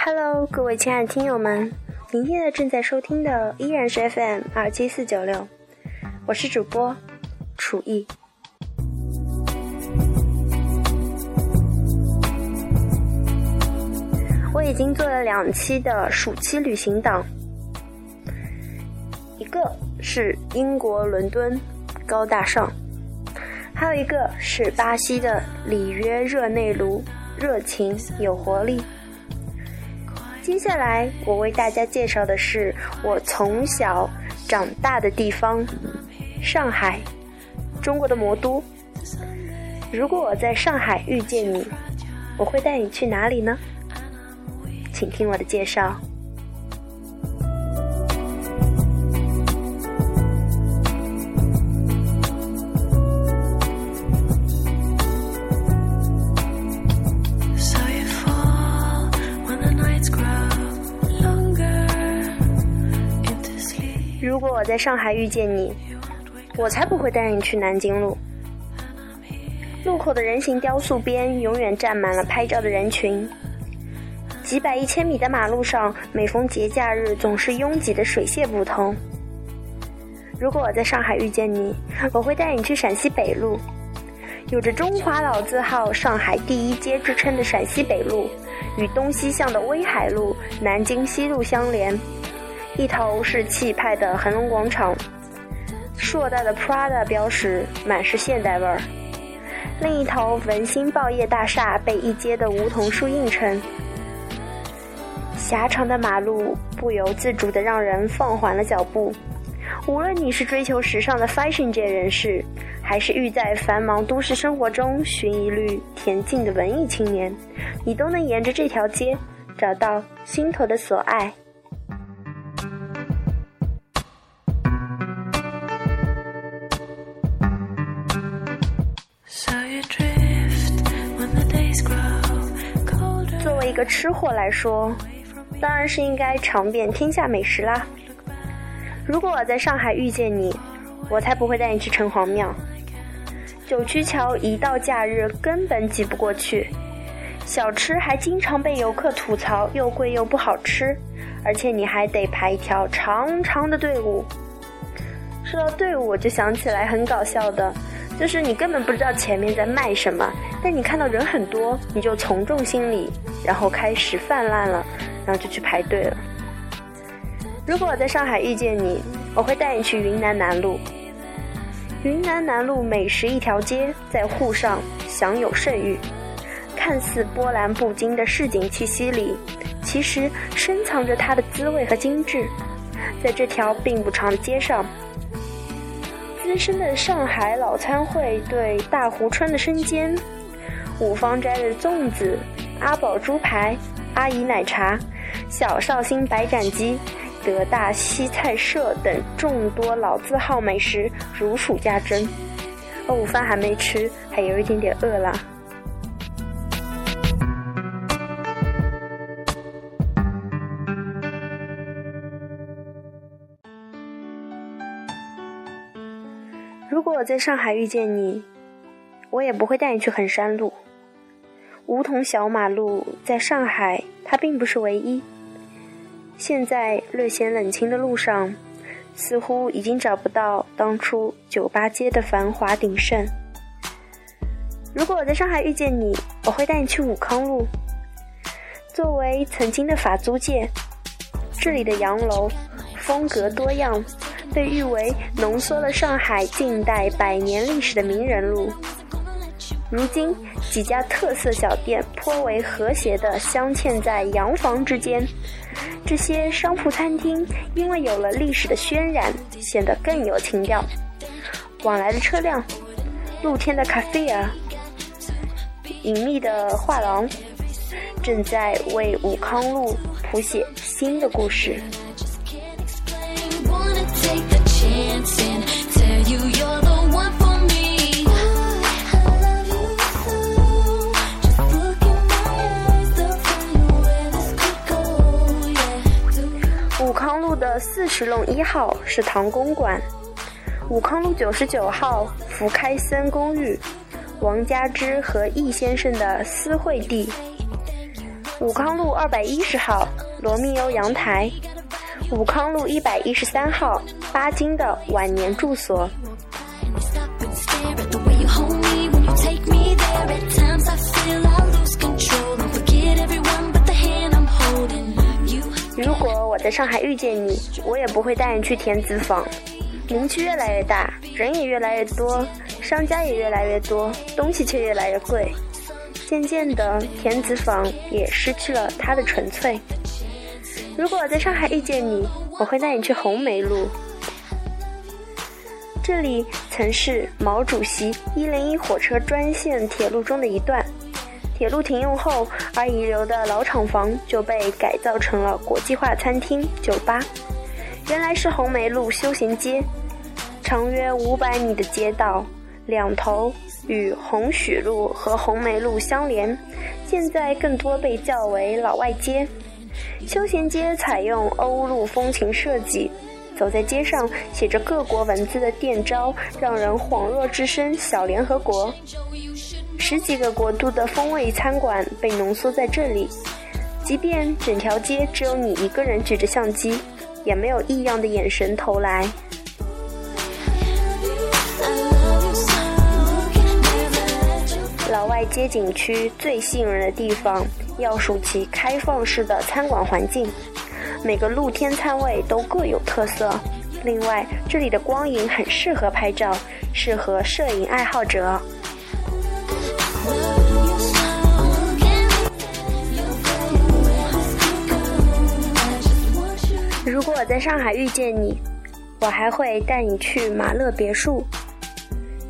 Hello，各位亲爱的听友们，您现在正在收听的依然是 FM 二七四九六，我是主播楚艺。我已经做了两期的暑期旅行档，一个是英国伦敦高大上，还有一个是巴西的里约热内卢，热情有活力。接下来我为大家介绍的是我从小长大的地方——上海，中国的魔都。如果我在上海遇见你，我会带你去哪里呢？请听我的介绍。如果我在上海遇见你，我才不会带你去南京路。路口的人形雕塑边永远站满了拍照的人群。几百一千米的马路上，每逢节假日总是拥挤的水泄不通。如果我在上海遇见你，我会带你去陕西北路，有着中华老字号“上海第一街”之称的陕西北路，与东西向的威海路、南京西路相连。一头是气派的恒隆广场，硕大的 Prada 标识满是现代味儿；另一头文心报业大厦被一街的梧桐树映衬。狭长的马路不由自主地让人放缓了脚步。无论你是追求时尚的 fashion 界人士，还是欲在繁忙都市生活中寻一缕恬静的文艺青年，你都能沿着这条街找到心头的所爱。作为一个吃货来说，当然是应该尝遍天下美食啦！如果我在上海遇见你，我才不会带你去城隍庙。九曲桥一到假日根本挤不过去，小吃还经常被游客吐槽又贵又不好吃，而且你还得排一条长长的队伍。说到队伍，我就想起来很搞笑的，就是你根本不知道前面在卖什么，但你看到人很多，你就从众心理，然后开始泛滥了。然后就去排队了。如果我在上海遇见你，我会带你去云南南路。云南南路美食一条街，在沪上享有盛誉。看似波澜不惊的市井气息里，其实深藏着它的滋味和精致。在这条并不长的街上，深深的上海老餐会对大湖川的生煎、五芳斋的粽子、阿宝猪排、阿姨奶茶。小绍兴白斩鸡、德大西菜社等众多老字号美食如数家珍，哦午饭还没吃，还有一点点饿了。如果我在上海遇见你，我也不会带你去衡山路。梧桐小马路在上海，它并不是唯一。现在略显冷清的路上，似乎已经找不到当初酒吧街的繁华鼎盛。如果我在上海遇见你，我会带你去武康路。作为曾经的法租界，这里的洋楼风格多样，被誉为浓缩了上海近代百年历史的名人路。如今，几家特色小店颇为和谐地镶嵌在洋房之间。这些商铺餐厅因为有了历史的渲染，显得更有情调。往来的车辆，露天的咖啡啊，隐秘的画廊，正在为武康路谱写新的故事。石龙一号是唐公馆，武康路九十九号福开森公寓，王家之和易先生的私会地。武康路二百一十号罗密欧阳台，武康路一百一十三号巴金的晚年住所。在上海遇见你，我也不会带你去田子坊。名气越来越大，人也越来越多，商家也越来越多，东西却越来越贵。渐渐的，田子坊也失去了它的纯粹。如果在上海遇见你，我会带你去红梅路。这里曾是毛主席一零一火车专线铁路中的一段。铁路停用后，而遗留的老厂房就被改造成了国际化餐厅、酒吧。原来是红梅路休闲街，长约五百米的街道，两头与红许路和红梅路相连，现在更多被叫为老外街。休闲街采用欧陆风情设计，走在街上写着各国文字的店招，让人恍若置身小联合国。十几个国度的风味餐馆被浓缩在这里，即便整条街只有你一个人举着相机。也没有异样的眼神投来。老外街景区最吸引人的地方，要数其开放式的餐馆环境，每个露天餐位都各有特色。另外，这里的光影很适合拍照，适合摄影爱好者。在上海遇见你，我还会带你去马勒别墅。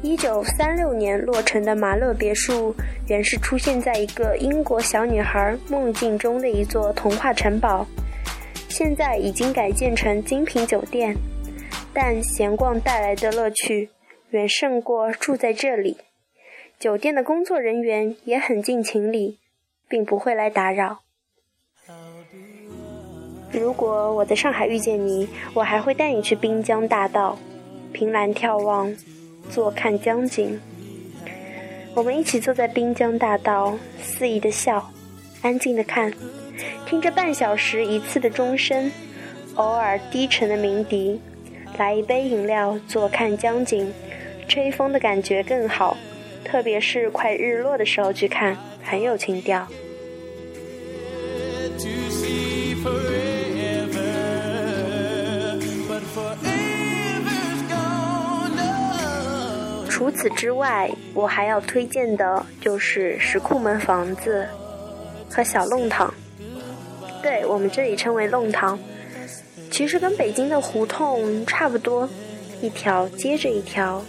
一九三六年落成的马勒别墅，原是出现在一个英国小女孩梦境中的一座童话城堡，现在已经改建成精品酒店。但闲逛带来的乐趣，远胜过住在这里。酒店的工作人员也很尽情理，并不会来打扰。如果我在上海遇见你，我还会带你去滨江大道，凭栏眺望，坐看江景。我们一起坐在滨江大道，肆意的笑，安静的看，听着半小时一次的钟声，偶尔低沉的鸣笛，来一杯饮料，坐看江景，吹风的感觉更好，特别是快日落的时候去看，很有情调。此之外，我还要推荐的就是石库门房子和小弄堂。对我们这里称为弄堂，其实跟北京的胡同差不多，一条接着一条，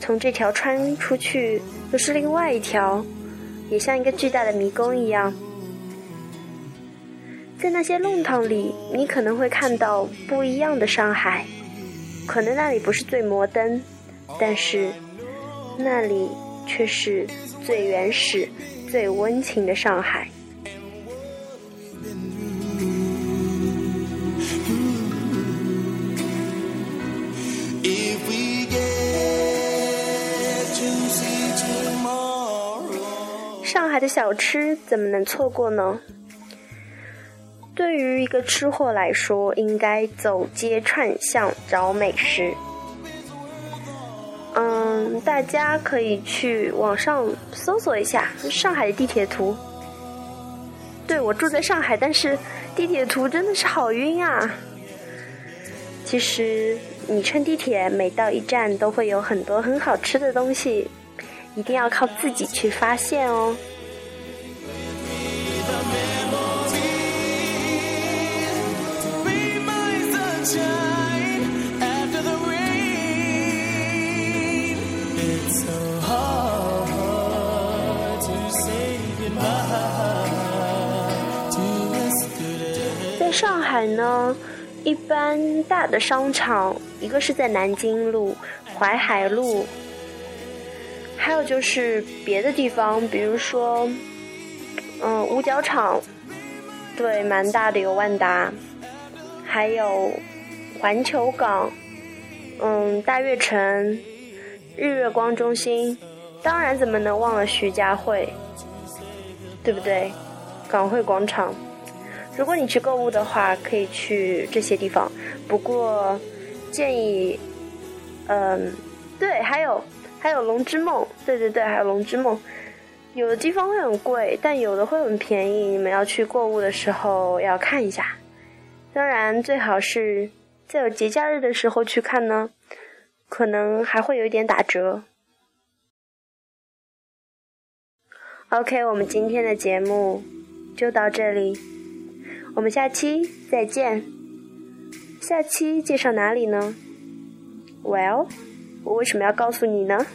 从这条穿出去又是另外一条，也像一个巨大的迷宫一样。在那些弄堂里，你可能会看到不一样的上海，可能那里不是最摩登。但是，那里却是最原始、最温情的上海。上海的小吃怎么能错过呢？对于一个吃货来说，应该走街串巷找美食。大家可以去网上搜索一下上海的地铁图。对我住在上海，但是地铁图真的是好晕啊！其实你乘地铁，每到一站都会有很多很好吃的东西，一定要靠自己去发现哦。一般大的商场，一个是在南京路、淮海路，还有就是别的地方，比如说，嗯，五角场，对，蛮大的，有万达，还有环球港，嗯，大悦城、日月光中心，当然怎么能忘了徐家汇，对不对？港汇广场。如果你去购物的话，可以去这些地方。不过建议，嗯，对，还有还有龙之梦，对对对，还有龙之梦。有的地方会很贵，但有的会很便宜。你们要去购物的时候要看一下。当然，最好是在有节假日的时候去看呢，可能还会有一点打折。OK，我们今天的节目就到这里，我们下期再见。下期介绍哪里呢？Well，我为什么要告诉你呢？